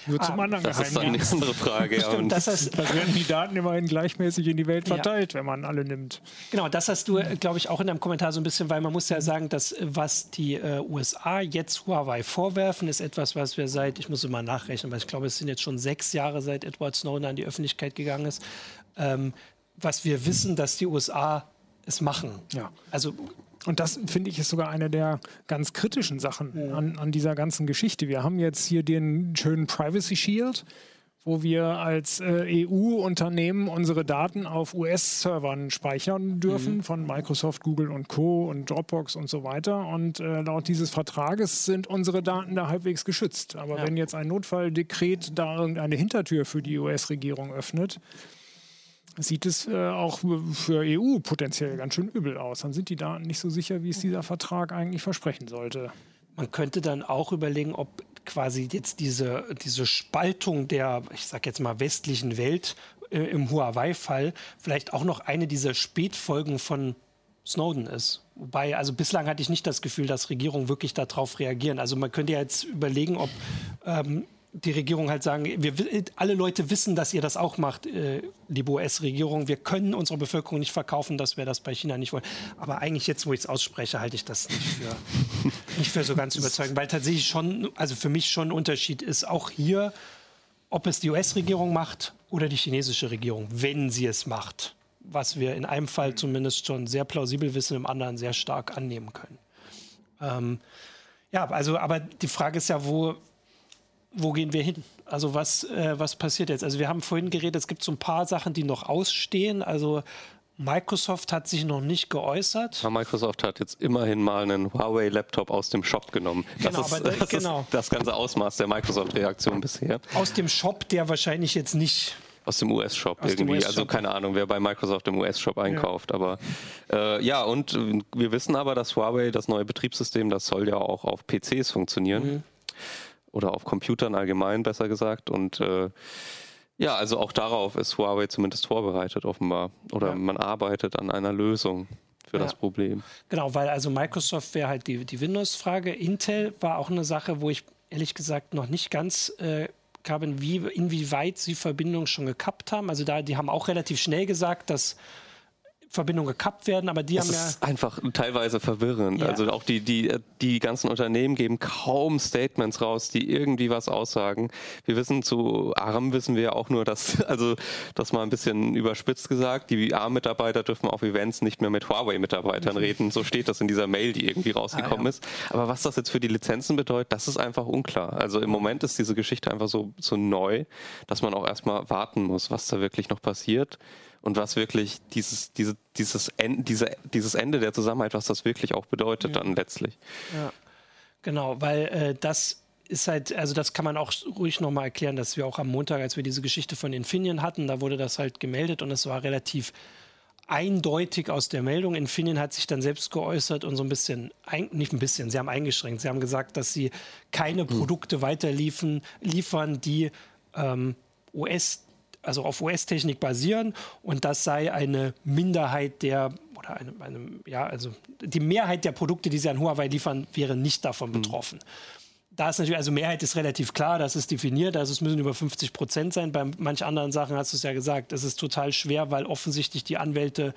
Nur zum ah, anderen Das ist eine andere Frage. Stimmt, das heißt, da werden die Daten immerhin gleichmäßig in die Welt verteilt, ja. wenn man alle nimmt. Genau, das hast du, glaube ich, auch in deinem Kommentar so ein bisschen, weil man muss ja sagen, dass was die äh, USA jetzt Huawei vorwerfen, ist etwas, was wir seit, ich muss immer nachrechnen, weil ich glaube, es sind jetzt schon sechs Jahre, seit Edward Snowden an die Öffentlichkeit gegangen ist, ähm, was wir wissen, dass die USA es machen. Ja. Also und das finde ich ist sogar eine der ganz kritischen Sachen ja. an, an dieser ganzen Geschichte. Wir haben jetzt hier den schönen Privacy Shield, wo wir als äh, EU-Unternehmen unsere Daten auf US-Servern speichern dürfen mhm. von Microsoft, Google und Co. und Dropbox und so weiter. Und äh, laut dieses Vertrages sind unsere Daten da halbwegs geschützt. Aber ja. wenn jetzt ein Notfalldekret da irgendeine Hintertür für die US-Regierung öffnet, sieht es äh, auch für EU potenziell ganz schön übel aus. Dann sind die Daten nicht so sicher, wie es dieser Vertrag eigentlich versprechen sollte. Man könnte dann auch überlegen, ob quasi jetzt diese, diese Spaltung der, ich sag jetzt mal, westlichen Welt äh, im Huawei-Fall vielleicht auch noch eine dieser Spätfolgen von Snowden ist. Wobei, also bislang hatte ich nicht das Gefühl, dass Regierungen wirklich darauf reagieren. Also man könnte ja jetzt überlegen, ob ähm, die Regierung halt sagen, wir, alle Leute wissen, dass ihr das auch macht, äh, liebe US-Regierung. Wir können unserer Bevölkerung nicht verkaufen, dass wir das bei China nicht wollen. Aber eigentlich jetzt, wo ich es ausspreche, halte ich das nicht für, nicht für so ganz überzeugend, weil tatsächlich schon, also für mich schon ein Unterschied ist, auch hier, ob es die US-Regierung macht oder die chinesische Regierung, wenn sie es macht. Was wir in einem Fall zumindest schon sehr plausibel wissen, im anderen sehr stark annehmen können. Ähm, ja, also, aber die Frage ist ja, wo, wo gehen wir hin? Also was, äh, was passiert jetzt? Also wir haben vorhin geredet, es gibt so ein paar Sachen, die noch ausstehen. Also Microsoft hat sich noch nicht geäußert. Ja, Microsoft hat jetzt immerhin mal einen Huawei-Laptop aus dem Shop genommen. Das, genau, ist, das, genau. ist das ganze Ausmaß der Microsoft-Reaktion bisher. Aus dem Shop, der wahrscheinlich jetzt nicht aus dem US-Shop irgendwie. US also keine Ahnung, wer bei Microsoft im US-Shop einkauft. Ja. Aber äh, ja, und wir wissen aber, dass Huawei, das neue Betriebssystem, das soll ja auch auf PCs funktionieren. Mhm oder auf Computern allgemein besser gesagt. Und äh, ja, also auch darauf ist Huawei zumindest vorbereitet offenbar. Oder ja. man arbeitet an einer Lösung für ja. das Problem. Genau, weil also Microsoft wäre halt die, die Windows-Frage. Intel war auch eine Sache, wo ich ehrlich gesagt noch nicht ganz äh, habe, wie, inwieweit sie Verbindungen schon gekappt haben. Also da, die haben auch relativ schnell gesagt, dass Verbindungen gekappt werden, aber die es haben ja. ist einfach teilweise verwirrend. Ja. Also auch die, die, die ganzen Unternehmen geben kaum Statements raus, die irgendwie was aussagen. Wir wissen zu ARM wissen wir ja auch nur, dass, also das mal ein bisschen überspitzt gesagt, die ARM-Mitarbeiter dürfen auf Events nicht mehr mit Huawei-Mitarbeitern Mhm. reden. So steht das in dieser Mail, die irgendwie rausgekommen Ah, ja. ist. Aber was das jetzt für die Lizenzen bedeutet, das ist einfach unklar. Also im Moment ist diese Geschichte einfach so, so neu, dass man auch erstmal warten muss, was da wirklich noch passiert und was wirklich dieses, diese, dieses, End, diese, dieses Ende der Zusammenarbeit, was das wirklich auch bedeutet dann letztlich. Ja, genau, weil äh, das ist halt, also das kann man auch ruhig nochmal erklären, dass wir auch am Montag, als wir diese Geschichte von Infineon hatten, da wurde das halt gemeldet und es war relativ eindeutig aus der Meldung. Infineon hat sich dann selbst geäußert und so ein bisschen, ein, nicht ein bisschen, sie haben eingeschränkt. Sie haben gesagt, dass sie keine Produkte weiterliefern, liefern, die ähm, US, also auf US-Technik basieren und das sei eine Minderheit der oder eine, eine, ja, also die Mehrheit der Produkte, die sie an Huawei liefern, wäre nicht davon betroffen. Da ist natürlich, also Mehrheit ist relativ klar, das ist definiert, also es müssen über 50 Prozent sein. Bei manch anderen Sachen hast du es ja gesagt, es ist total schwer, weil offensichtlich die Anwälte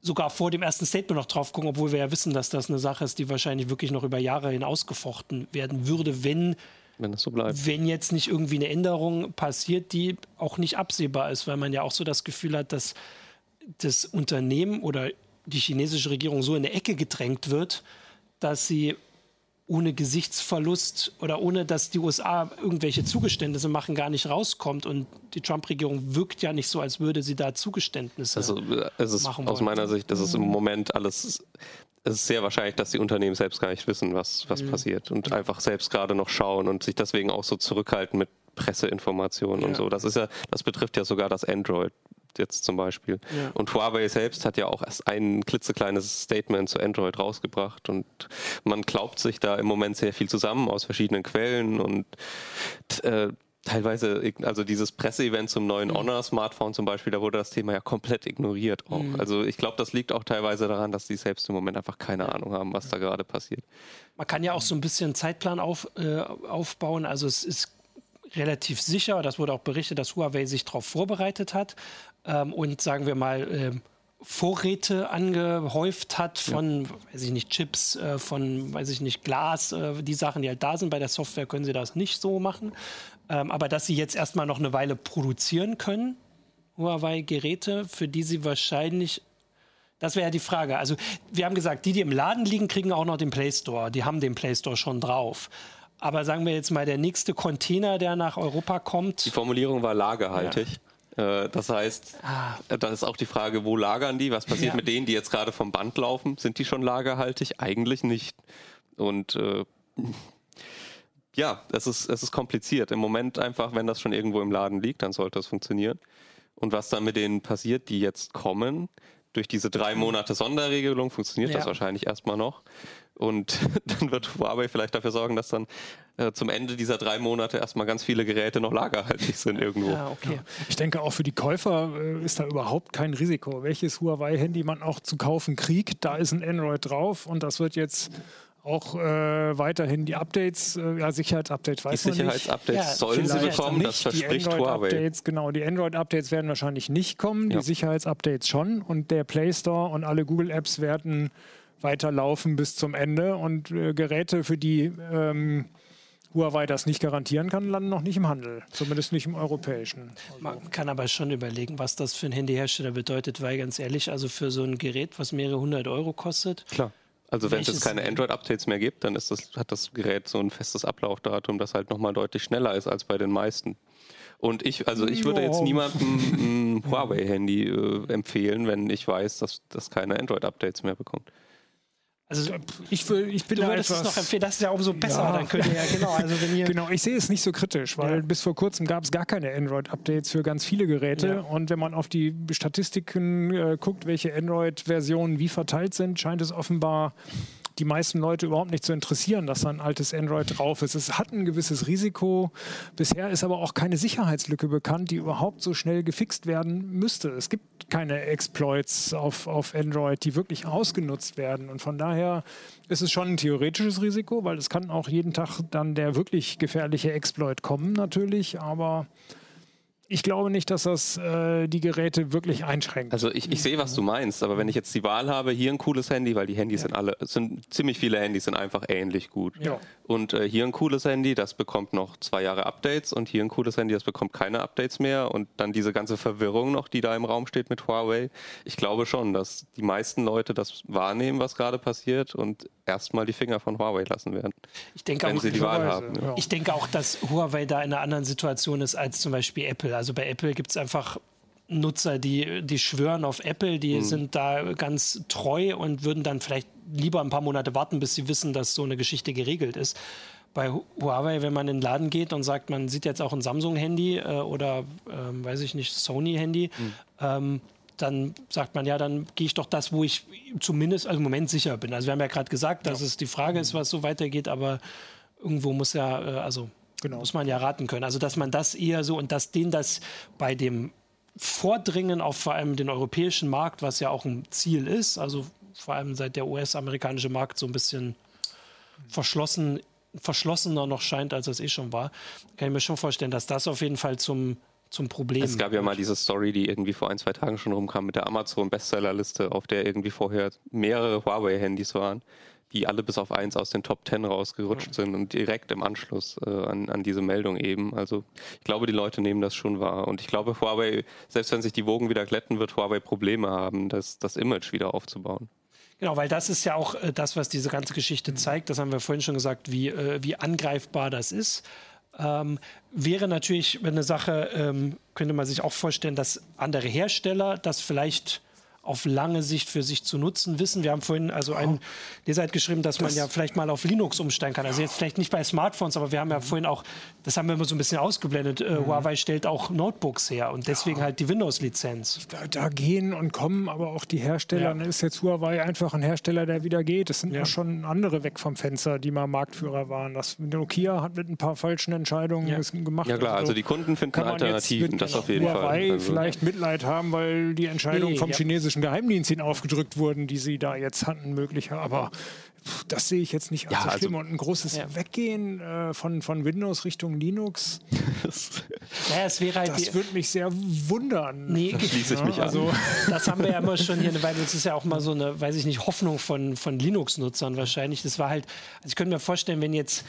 sogar vor dem ersten Statement noch drauf gucken, obwohl wir ja wissen, dass das eine Sache ist, die wahrscheinlich wirklich noch über Jahre hin ausgefochten werden würde, wenn Wenn es so bleibt. wenn jetzt nicht irgendwie eine Änderung passiert, die auch nicht absehbar ist, weil man ja auch so das Gefühl hat, dass das Unternehmen oder die chinesische Regierung so in eine Ecke gedrängt wird, dass sie ohne Gesichtsverlust oder ohne dass die USA irgendwelche Zugeständnisse machen, gar nicht rauskommt. Und die Trump-Regierung wirkt ja nicht so, als würde sie da Zugeständnisse Also äh, es ist machen aus wollen. meiner Sicht, das ist im Moment alles. Es ist sehr wahrscheinlich, dass die Unternehmen selbst gar nicht wissen, was, was passiert und einfach selbst gerade noch schauen und sich deswegen auch so zurückhalten mit Presseinformationen und Ja. so. Das ist ja, das betrifft ja sogar das Android jetzt zum Beispiel. Ja. Und Huawei selbst hat ja auch erst ein klitzekleines Statement zu Android rausgebracht und man glaubt sich da im Moment sehr viel zusammen aus verschiedenen Quellen und äh, teilweise, also dieses Presseevent zum neuen Honor-Smartphone zum Beispiel, da wurde das Thema ja komplett ignoriert auch. Also ich glaube, das liegt auch teilweise daran, dass die selbst im Moment einfach keine Ahnung haben, was da gerade passiert. Man kann ja auch so ein bisschen einen Zeitplan auf, äh, aufbauen. Also es ist relativ sicher, das wurde auch berichtet, dass Huawei sich darauf vorbereitet hat ähm, und sagen wir mal ähm, Vorräte angehäuft hat von, weiß ich nicht, Chips, äh, von, weiß ich nicht, Glas, äh, die Sachen, die halt da sind. Bei der Software können sie das nicht so machen. Ähm, aber dass sie jetzt erstmal noch eine Weile produzieren können, Huawei-Geräte, für die sie wahrscheinlich das wäre ja die Frage. Also wir haben gesagt, die, die im Laden liegen, kriegen auch noch den Play Store. Die haben den Play Store schon drauf. Aber sagen wir jetzt mal, der nächste Container, der nach Europa Die kommt, Formulierung war lagerhaltig. Äh, Das heißt, Ah. äh, dann ist auch die Frage, wo lagern die? Was passiert Ja. mit denen, die jetzt gerade vom Band laufen? Sind die schon lagerhaltig? Eigentlich nicht. Und äh, ja, es ist, es ist kompliziert. Im Moment einfach, wenn das schon irgendwo im Laden liegt, dann sollte das funktionieren. Und was dann mit denen passiert, die jetzt kommen, durch diese drei Monate Sonderregelung funktioniert das Ja. wahrscheinlich erstmal noch. Und dann wird Huawei vielleicht dafür sorgen, dass dann äh, zum Ende dieser drei Monate erstmal ganz viele Geräte noch lagerhaltig sind irgendwo. ja, okay. Ich denke, auch für die Käufer äh, ist da überhaupt kein Risiko. Welches Huawei-Handy man auch zu kaufen kriegt, da ist ein Android drauf und das wird jetzt auch äh, weiterhin die Updates, äh, ja, Sicherheitsupdates Die weiß man nicht. Sicherheitsupdates Ja, sollen sie bekommen, das Nicht. Die verspricht Huawei. Android-Updates, genau, die Android-Updates werden wahrscheinlich nicht kommen, Ja. die Sicherheitsupdates schon und der Play Store und alle Google-Apps werden weiterlaufen bis zum Ende und äh, Geräte, für die ähm, Huawei das nicht garantieren kann, landen noch nicht im Handel, zumindest nicht im europäischen. Man kann aber schon überlegen, was das für ein Handyhersteller bedeutet, weil ganz ehrlich, also für so ein Gerät, was mehrere hundert Euro kostet, Klar. Also wenn es jetzt keine Android-Updates mehr gibt, dann ist das, hat das Gerät so ein festes Ablaufdatum, das halt nochmal deutlich schneller ist als bei den meisten. Und ich, also ich würde jetzt niemandem ein Huawei-Handy äh, empfehlen, wenn ich weiß, dass das keine Android-Updates mehr bekommt. Also Ich, will, ich bin du da es etwas, noch empfehlen, das ist ja umso besser, Ja. dann könnt ihr ja, genau, also wenn ihr, Genau, ich sehe es nicht so kritisch, weil Ja. bis vor kurzem gab es gar keine Android-Updates für ganz viele Geräte. Ja. Und wenn man auf die Statistiken äh, guckt, welche Android-Versionen wie verteilt sind, scheint es offenbar die meisten Leute überhaupt nicht zu interessieren, dass da ein altes Android drauf ist. Es hat ein gewisses Risiko. Bisher ist aber auch keine Sicherheitslücke bekannt, die überhaupt so schnell gefixt werden müsste. Es gibt keine Exploits auf, auf Android, die wirklich ausgenutzt werden. Und von daher ist es schon ein theoretisches Risiko, weil es kann auch jeden Tag dann der wirklich gefährliche Exploit kommen natürlich, aber ich glaube nicht, dass das äh, die Geräte wirklich einschränkt. Also ich, ich sehe, was du meinst, aber wenn ich jetzt die Wahl habe, hier ein cooles Handy, weil die Handys ja. sind alle, sind ziemlich viele Handys sind einfach ähnlich gut. Ja. Und äh, hier ein cooles Handy, das bekommt noch zwei Jahre Updates und hier ein cooles Handy, das bekommt keine Updates mehr und dann diese ganze Verwirrung noch, die da im Raum steht mit Huawei. Ich glaube schon, dass die meisten Leute das wahrnehmen, was gerade passiert und erstmal die Finger von Huawei lassen werden. Ich denke wenn auch, sie die Wahl haben. Ja. Ich denke auch, dass Huawei da in einer anderen Situation ist als zum Beispiel Apple. Also bei Apple gibt es einfach Nutzer, die, die schwören auf Apple, die mhm. sind da ganz treu und würden dann vielleicht lieber ein paar Monate warten, bis sie wissen, dass so eine Geschichte geregelt ist. Bei Huawei, wenn man in den Laden geht und sagt, man sieht jetzt auch ein Samsung-Handy äh, oder, äh, weiß ich nicht, Sony-Handy, mhm. ähm, dann sagt man, ja, dann gehe ich doch das, wo ich zumindest also im Moment sicher bin. Also wir haben ja gerade gesagt, dass ja. es die Frage ist, was so weitergeht, aber irgendwo muss ja, äh, also genau. muss man ja raten können. Also dass man das eher so und dass denen das bei dem Vordringen auf vor allem den europäischen Markt, was ja auch ein Ziel ist, also vor allem seit der US-amerikanische Markt so ein bisschen verschlossen, verschlossener noch scheint, als es eh schon war, kann ich mir schon vorstellen, dass das auf jeden Fall zum zum Problem. Es gab ja mal diese Story, die irgendwie vor ein, zwei Tagen schon rumkam mit der Amazon-Bestsellerliste, auf der irgendwie vorher mehrere Huawei-Handys waren, die alle bis auf eins aus den Top Ten rausgerutscht sind und direkt im Anschluss äh, an, an diese Meldung eben. Also ich glaube, die Leute nehmen das schon wahr. Und ich glaube, Huawei, selbst wenn sich die Wogen wieder glätten, wird Huawei Probleme haben, das, das Image wieder aufzubauen. Genau, weil das ist ja auch äh, das, was diese ganze Geschichte zeigt. Das haben wir vorhin schon gesagt, wie, äh, wie angreifbar das ist. Ähm, wäre natürlich eine Sache, ähm, könnte man sich auch vorstellen, dass andere Hersteller das vielleicht auf lange Sicht für sich zu nutzen wissen. Wir haben vorhin also ein Leser hat geschrieben, dass man ja vielleicht mal auf Linux umsteigen kann. Also jetzt vielleicht nicht bei Smartphones, aber wir haben ja mhm. vorhin auch, das haben wir immer so ein bisschen ausgeblendet, äh, mhm. Huawei stellt auch Notebooks her und deswegen ja. halt die Windows-Lizenz. Da, da, gehen und kommen aber auch die Hersteller. Ja. Ne, ist jetzt Huawei einfach ein Hersteller, der wieder geht. Es sind ja schon andere weg vom Fenster, die mal Marktführer waren. Das Nokia hat mit ein paar falschen Entscheidungen ja. gemacht. Ja klar, also, also die Kunden finden Alternativen, das auf jeden Huawei Fall. Huawei also vielleicht Mitleid haben, weil die Entscheidungen nee, vom chinesischen russischen Geheimdienst ihnen aufgedrückt wurden, die sie da jetzt hatten, möglicher. Aber das sehe ich jetzt nicht als ja, so also schlimm. Also, und ein großes ja. Weggehen äh, von, von Windows Richtung Linux, naja, es wäre halt das würde mich sehr wundern. Nee, da schließe ich mich also, an. Das haben wir ja immer schon hier, weil es ist ja auch mal so eine, weiß ich nicht, Hoffnung von, von Linux-Nutzern wahrscheinlich. Das war halt, also ich könnte mir vorstellen, wenn jetzt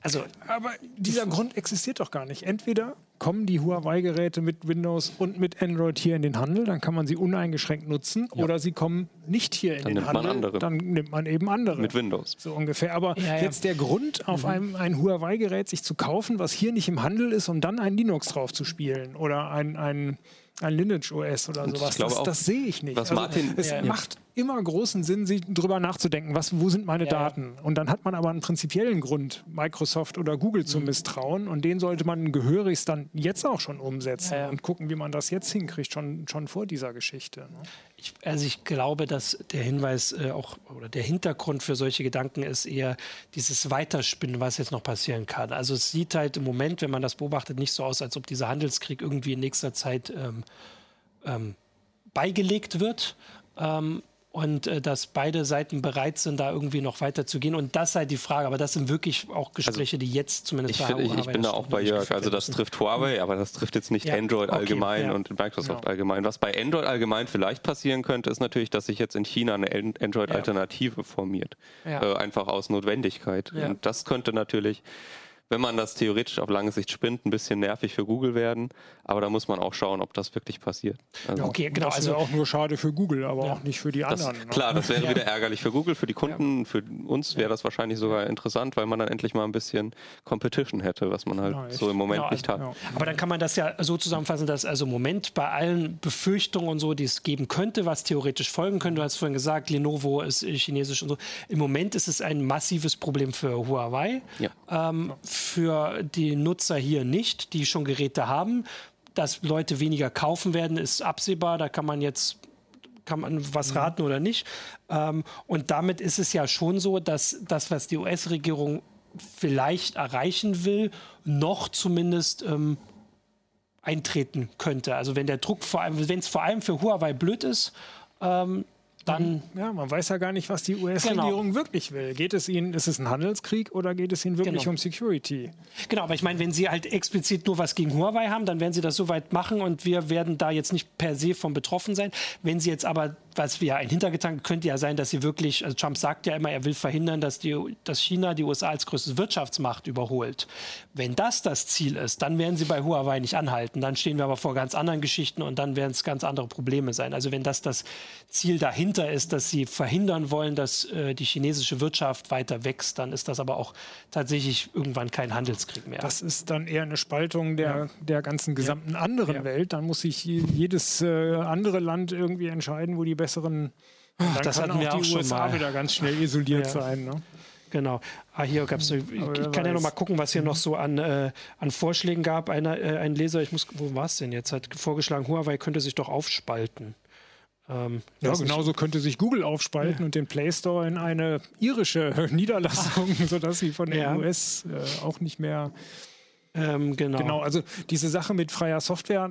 also, aber dieser Grund existiert doch gar nicht. Entweder kommen die Huawei-Geräte mit Windows und mit Android hier in den Handel, dann kann man sie uneingeschränkt nutzen, ja. oder sie kommen nicht hier in dann den Handel, dann nimmt man eben andere. Mit Windows. So ungefähr. Aber ja, ja. jetzt der Grund, auf mhm. einem ein Huawei-Gerät sich zu kaufen, was hier nicht im Handel ist, um dann ein Linux drauf zu spielen oder ein, ein ein Lineage OS oder sowas. Das, das, sehe ich nicht. Was also, Martin, es ja, macht immer großen Sinn, sich darüber nachzudenken, was, wo sind meine ja, Daten? Und dann hat man aber einen prinzipiellen Grund, Microsoft oder Google zu mhm. misstrauen. Und den sollte man gehörig dann jetzt auch schon umsetzen ja, und gucken, wie man das jetzt hinkriegt, schon, schon vor dieser Geschichte. Ne? Ich, also ich glaube, dass der Hinweis äh, auch oder der Hintergrund für solche Gedanken ist eher dieses Weiterspinnen, was jetzt noch passieren kann. Also es sieht halt im Moment, wenn man das beobachtet, nicht so aus, als ob dieser Handelskrieg irgendwie in nächster Zeit ähm, ähm, beigelegt wird. Ähm, und äh, dass beide Seiten bereit sind, da irgendwie noch weiterzugehen. Und das sei die Frage. Aber das sind wirklich auch Gespräche, also, die jetzt zumindest ich, bei find, ich, ich bin da auch bei Jörg. Also das trifft Huawei, aber das trifft jetzt nicht ja, Android okay, allgemein ja. und Microsoft ja. allgemein. Was bei Android allgemein vielleicht passieren könnte, ist natürlich, dass sich jetzt in China eine Android-Alternative formiert. Äh, einfach aus Notwendigkeit. Und das könnte natürlich wenn man das theoretisch auf lange Sicht spinnt, ein bisschen nervig für Google werden. Aber da muss man auch schauen, ob das wirklich passiert. Also okay, genau. Das also auch nur schade für Google, aber ja. auch nicht für die anderen. Das, ne? Klar, das wäre ja. wieder ärgerlich für Google, für die Kunden, ja. für uns wäre das wahrscheinlich sogar interessant, weil man dann endlich mal ein bisschen Competition hätte, was man halt Vielleicht. so im Moment genau, nicht hat. Aber dann kann man das ja so zusammenfassen, dass also im Moment bei allen Befürchtungen und so, die es geben könnte, was theoretisch folgen könnte, du hast vorhin gesagt, Lenovo ist chinesisch und so. Im Moment ist es ein massives Problem für Huawei. Ähm, für die Nutzer hier nicht, die schon Geräte haben. Dass Leute weniger kaufen werden, ist absehbar. Da kann man jetzt kann man was mhm. raten oder nicht. Ähm, und damit ist es ja schon so, dass das, was die US-Regierung vielleicht erreichen will, noch zumindest ähm, eintreten könnte. Also wenn der Druck vor allem, wenn es vor allem für Huawei blöd ist, ähm, dann. Ja, man weiß ja gar nicht, was die US-Regierung genau. wirklich will. Geht es ihnen, ist es ein Handelskrieg oder geht es ihnen wirklich genau. um Security? Genau, aber ich meine, wenn sie halt explizit nur was gegen Huawei haben, dann werden sie das soweit machen und wir werden da jetzt nicht per se von betroffen sein. Wenn sie jetzt aber was wir ein Hintergedanke könnte ja sein, dass sie wirklich, also Trump sagt ja immer, er will verhindern, dass, die, dass China die USA als größte Wirtschaftsmacht überholt. Wenn das das Ziel ist, dann werden sie bei Huawei nicht anhalten. Dann stehen wir aber vor ganz anderen Geschichten und dann werden es ganz andere Probleme sein. Also wenn das das Ziel dahinter ist, dass sie verhindern wollen, dass äh, die chinesische Wirtschaft weiter wächst, dann ist das aber auch tatsächlich irgendwann kein Handelskrieg mehr. Das ist dann eher eine Spaltung der, ja. der ganzen gesamten ja. anderen ja. Welt. Dann muss sich jedes äh, andere Land irgendwie entscheiden, wo die bessere besseren. Dann das hatten wir auch, die USA mal. wieder ganz schnell isoliert ja. sein. Ne? Genau. Ah, hier gab's, ich, ich kann ja noch mal gucken, was hier noch so an, äh, an Vorschlägen gab. Einer, äh, ein Leser, ich muss, wo war es denn jetzt, hat vorgeschlagen, Huawei könnte sich doch aufspalten. Ähm, ja, genauso könnte sich Google aufspalten ja. und den Play Store in eine irische Niederlassung, sodass sie von der ja. US äh, auch nicht mehr ähm, genau. Genau, also diese Sache mit freier Software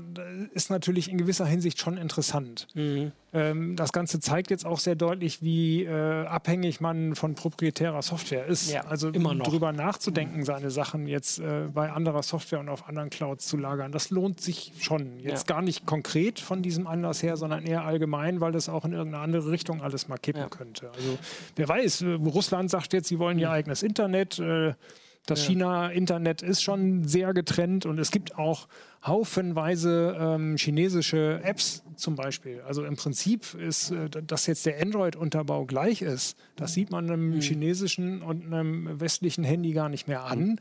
ist natürlich in gewisser Hinsicht schon interessant. Mhm. Ähm, das Ganze zeigt jetzt auch sehr deutlich, wie äh, abhängig man von proprietärer Software ist. Ja, also immer noch. drüber nachzudenken, seine Sachen jetzt äh, bei anderer Software und auf anderen Clouds zu lagern, das lohnt sich schon. Jetzt ja. gar nicht konkret von diesem Anlass her, sondern eher allgemein, weil das auch in irgendeine andere Richtung alles mal kippen ja. könnte. Also wer weiß, äh, Russland sagt jetzt, sie wollen ihr eigenes Internet. Das ja. China-Internet ist schon sehr getrennt und es gibt auch haufenweise ähm, chinesische Apps zum Beispiel. Also im Prinzip ist, äh, dass jetzt der Android-Unterbau gleich ist, das sieht man einem mhm. chinesischen und einem westlichen Handy gar nicht mehr an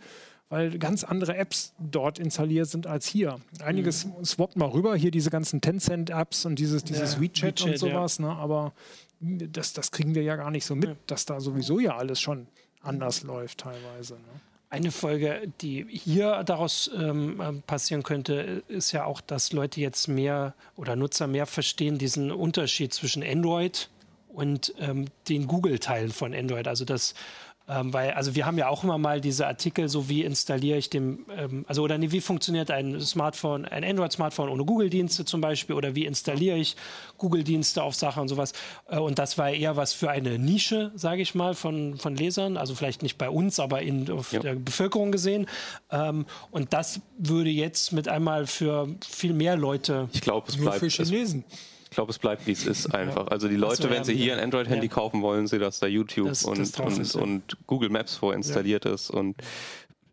weil ganz andere Apps dort installiert sind als hier. Einiges mhm. swappt mal rüber, hier diese ganzen Tencent-Apps und dieses, dieses ja, WeChat, WeChat, und sowas, ja. ne? aber das, das kriegen wir ja gar nicht so mit, dass da sowieso ja alles schon anders läuft teilweise. Ne? Eine Folge, die hier daraus ähm, ähm, passieren könnte, ist ja auch, dass Leute jetzt mehr oder Nutzer mehr verstehen diesen Unterschied zwischen Android und ähm, den Google-Teilen von Android. Also dass ähm, weil, also wir haben ja auch immer mal diese Artikel, so wie installiere ich dem, ähm, also oder nee, wie funktioniert ein Smartphone, ein Android-Smartphone ohne Google-Dienste zum Beispiel, oder wie installiere ich Google-Dienste auf Sachen und sowas. Äh, und das war eher was für eine Nische, sage ich mal, von, von Lesern, also vielleicht nicht bei uns, aber in auf ja. der Bevölkerung gesehen. Ähm, und das würde jetzt mit einmal für viel mehr Leute. Ich glaube, es bleibt. Für Chinesen. Es glaube, es bleibt, wie es ist einfach. Also die Leute, wenn sie hier ein Android-Handy ja. kaufen wollen, sie, dass da YouTube das, und, das und, ja. und, Google Maps vorinstalliert ja. ist. Und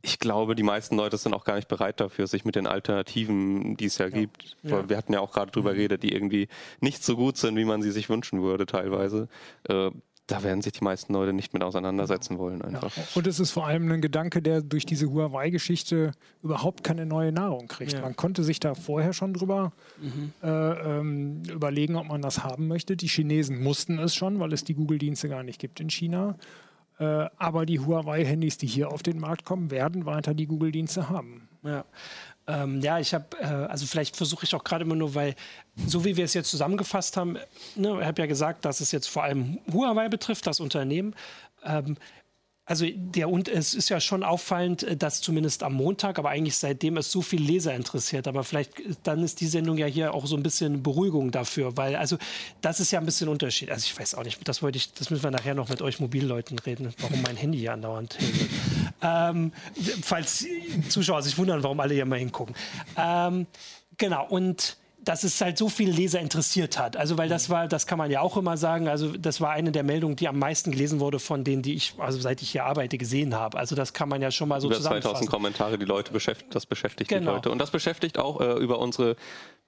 ich glaube, die meisten Leute sind auch gar nicht bereit dafür, sich mit den Alternativen, die es ja, gibt. Wir hatten ja auch gerade drüber mhm. geredet, die irgendwie nicht so gut sind, wie man sie sich wünschen würde teilweise. Äh, da werden sich die meisten Leute nicht mit auseinandersetzen wollen einfach. Ja. Und es ist vor allem ein Gedanke, der durch diese Huawei-Geschichte überhaupt keine neue Nahrung kriegt. Ja. Man konnte sich da vorher schon drüber mhm. äh, ähm, überlegen, ob man das haben möchte. Die Chinesen mussten es schon, weil es die Google-Dienste gar nicht gibt in China. Äh, aber die Huawei-Handys, die hier auf den Markt kommen, werden weiter die Google-Dienste haben. Ja. Ähm, ja, ich habe, äh, also vielleicht versuche ich auch gerade immer nur, weil so wie wir es jetzt zusammengefasst haben, ne, ich habe ja gesagt, dass es jetzt vor allem Huawei betrifft, das Unternehmen. Ähm, also der und es ist ja schon auffallend, äh, dass zumindest am Montag, aber eigentlich seitdem es so viel Leser interessiert, aber vielleicht äh, dann ist die Sendung ja hier auch so ein bisschen Beruhigung dafür, weil also das ist ja ein bisschen Unterschied. Also ich weiß auch nicht, das wollte ich, das müssen wir nachher noch mit euch Mobilleuten reden, warum mein Handy hier andauernd hängt. ähm, falls Zuschauer sich wundern, warum alle hier mal hingucken. Ähm, genau und dass es halt so viele Leser interessiert hat. Also weil das war, das kann man ja auch immer sagen, also das war eine der Meldungen, die am meisten gelesen wurde von denen, die ich, also seit ich hier arbeite, gesehen habe. Also das kann man ja schon mal so über zusammenfassen. 2000 Kommentare, die Leute beschäftigt, das beschäftigt genau. die Leute. Und das beschäftigt auch äh, über unsere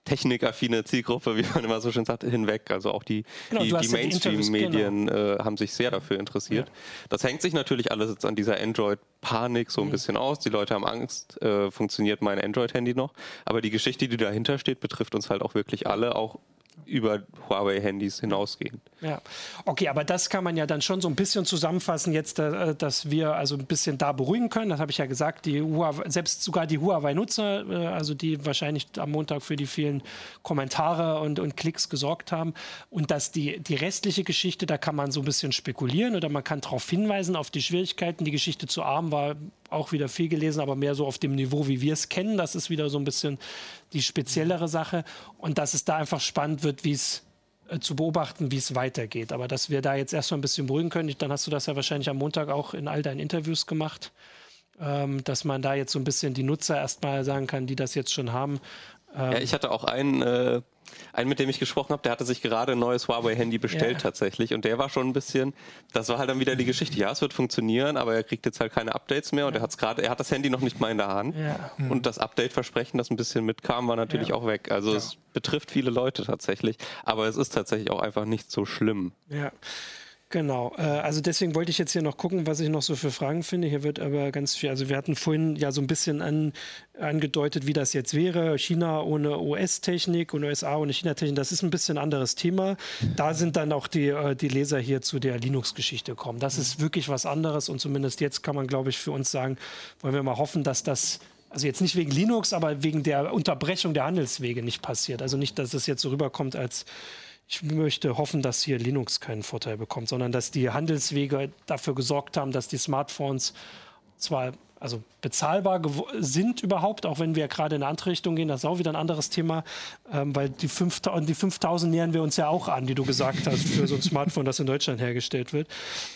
technikaffine Zielgruppe, wie man immer so schön sagt, hinweg. Also auch die, genau, die, die Mainstream-Medien genau. äh, haben sich sehr dafür interessiert. Ja. Das hängt sich natürlich alles jetzt an dieser Android-Panik so ein mhm. bisschen aus. Die Leute haben Angst, äh, funktioniert mein Android-Handy noch. Aber die Geschichte, die dahinter steht, betrifft uns halt auch wirklich alle, auch über Huawei-Handys hinausgehen. Ja, okay, aber das kann man ja dann schon so ein bisschen zusammenfassen, jetzt, äh, dass wir also ein bisschen da beruhigen können. Das habe ich ja gesagt, die Huawei, selbst sogar die Huawei-Nutzer, äh, also die wahrscheinlich am Montag für die vielen Kommentare und, und Klicks gesorgt haben. Und dass die, die restliche Geschichte, da kann man so ein bisschen spekulieren oder man kann darauf hinweisen, auf die Schwierigkeiten. Die Geschichte zu ARM war auch wieder viel gelesen, aber mehr so auf dem Niveau, wie wir es kennen. Das ist wieder so ein bisschen die speziellere Sache. Und dass es da einfach spannend wird, wie es zu beobachten, wie es weitergeht. Aber dass wir da jetzt erstmal ein bisschen beruhigen können, dann hast du das ja wahrscheinlich am Montag auch in all deinen Interviews gemacht, ähm, dass man da jetzt so ein bisschen die Nutzer erstmal sagen kann, die das jetzt schon haben. Ähm, ja, ich hatte auch einen äh, einen, mit dem ich gesprochen habe, der hatte sich gerade ein neues Huawei-Handy bestellt ja. tatsächlich und der war schon ein bisschen, das war halt dann wieder die Geschichte, ja, es wird funktionieren, aber er kriegt jetzt halt keine Updates mehr und ja. er hat's gerade, er hat das Handy noch nicht mal in der Hand ja. Hm. und das Update-Versprechen, das ein bisschen mitkam, war natürlich auch weg. Also es betrifft viele Leute tatsächlich, aber es ist tatsächlich auch einfach nicht so schlimm. Ja. Genau, äh, also deswegen wollte ich jetzt hier noch gucken, was ich noch so für Fragen finde. Hier wird aber ganz viel, also wir hatten vorhin ja so ein bisschen an, angedeutet, wie das jetzt wäre. China ohne US-Technik und USA ohne China-Technik, das ist ein bisschen anderes Thema. Da sind dann auch die, äh, die Leser hier zu der Linux-Geschichte gekommen. Das ist wirklich was anderes und zumindest jetzt kann man, glaube ich, für uns sagen, wollen wir mal hoffen, dass das also jetzt nicht wegen Linux, aber wegen der Unterbrechung der Handelswege nicht passiert. Also nicht, dass es jetzt so rüberkommt, als ich möchte hoffen, dass hier Linux keinen Vorteil bekommt, sondern dass die Handelswege dafür gesorgt haben, dass die Smartphones zwar also bezahlbar sind überhaupt, auch wenn wir gerade in eine andere Richtung gehen, das ist auch wieder ein anderes Thema, ähm, weil die 5000, die 5000 nähern wir uns ja auch an, die du gesagt hast, für so ein Smartphone, das in Deutschland hergestellt wird.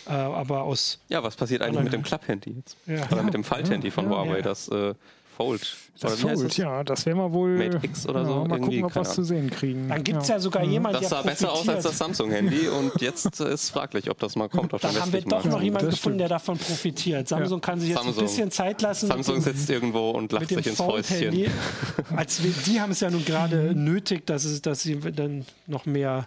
Äh, aber aus. Ja, was passiert eigentlich mit dem Klapp-Handy jetzt? Ja. Oder mit dem Falthandy von ja, Huawei, ja. das äh, Fold. Das Fold, ja, das wären wir wohl. Mate X oder so. Mal gucken, ob wir was zu sehen kriegen. Dann gibt es ja. ja. sogar mhm. jemanden, der. Das sah besser aus als das Samsung-Handy und jetzt ist fraglich, ob das mal kommt. Auf Dann haben wir doch noch jemanden gefunden, der davon profitiert. Samsung ja. kann sich jetzt Samsung. ein bisschen Zeit lassen. Samsung sitzt irgendwo und lacht sich ins Fäustchen. Als wir, die haben es ja nun gerade nötig, dass, es, dass sie dann noch mehr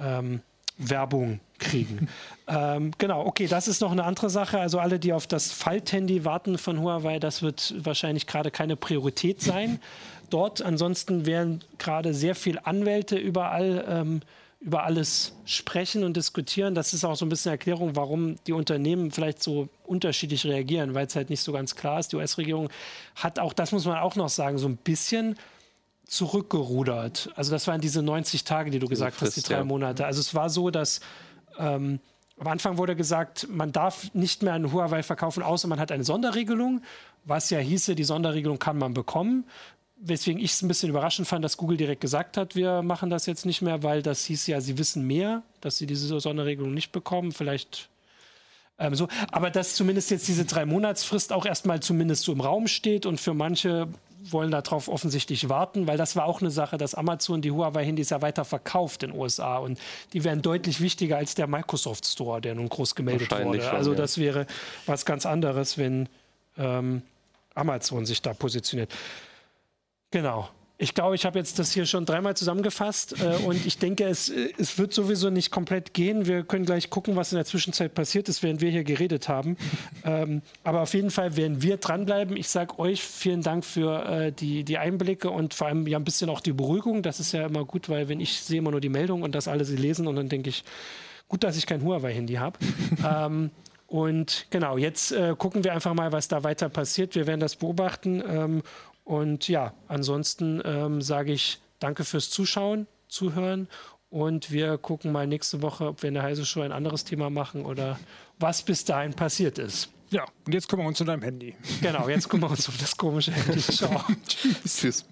ähm, Werbung kriegen. ähm, genau, okay, das ist noch eine andere Sache. Also alle, die auf das Falthandy warten von Huawei, das wird wahrscheinlich gerade keine Priorität sein dort. Ansonsten werden gerade sehr viele Anwälte überall ähm, über alles sprechen und diskutieren. Das ist auch so ein bisschen Erklärung, warum die Unternehmen vielleicht so unterschiedlich reagieren, weil es halt nicht so ganz klar ist. Die US-Regierung hat auch, das muss man auch noch sagen, so ein bisschen zurückgerudert. Also das waren diese 90 Tage, die du gesagt Frist, hast, die drei ja. Monate. Also es war so, dass ähm, am Anfang wurde gesagt, man darf nicht mehr an Huawei verkaufen, außer man hat eine Sonderregelung, was ja hieße, die Sonderregelung kann man bekommen. Weswegen ich es ein bisschen überraschend fand, dass Google direkt gesagt hat, wir machen das jetzt nicht mehr, weil das hieß ja, sie wissen mehr, dass sie diese Sonderregelung nicht bekommen. Vielleicht ähm, so. Aber dass zumindest jetzt diese drei Monatsfrist auch erstmal zumindest so im Raum steht und für manche wollen darauf offensichtlich warten, weil das war auch eine Sache, dass Amazon die Huawei-Handys ja weiter verkauft in den USA und die wären deutlich wichtiger als der Microsoft Store, der nun groß gemeldet wurde. Schon, also das wäre was ganz anderes, wenn ähm, Amazon sich da positioniert. Genau. Ich glaube, ich habe jetzt das hier schon dreimal zusammengefasst äh, und ich denke, es, es wird sowieso nicht komplett gehen. Wir können gleich gucken, was in der Zwischenzeit passiert ist, während wir hier geredet haben. ähm, aber auf jeden Fall werden wir dranbleiben. Ich sage euch vielen Dank für äh, die, die Einblicke und vor allem ja ein bisschen auch die Beruhigung. Das ist ja immer gut, weil wenn ich sehe immer nur die Meldung und das alle sie lesen und dann denke ich, gut, dass ich kein Huawei-Handy habe. ähm, und genau, jetzt äh, gucken wir einfach mal, was da weiter passiert. Wir werden das beobachten. Ähm, und ja, ansonsten ähm, sage ich danke fürs Zuschauen, Zuhören und wir gucken mal nächste Woche, ob wir in der Heise Show ein anderes Thema machen oder was bis dahin passiert ist. Ja, und jetzt kümmern wir uns um dein Handy. Genau, jetzt kümmern wir uns um das komische Handy. Ciao. Tschüss. Tschüss.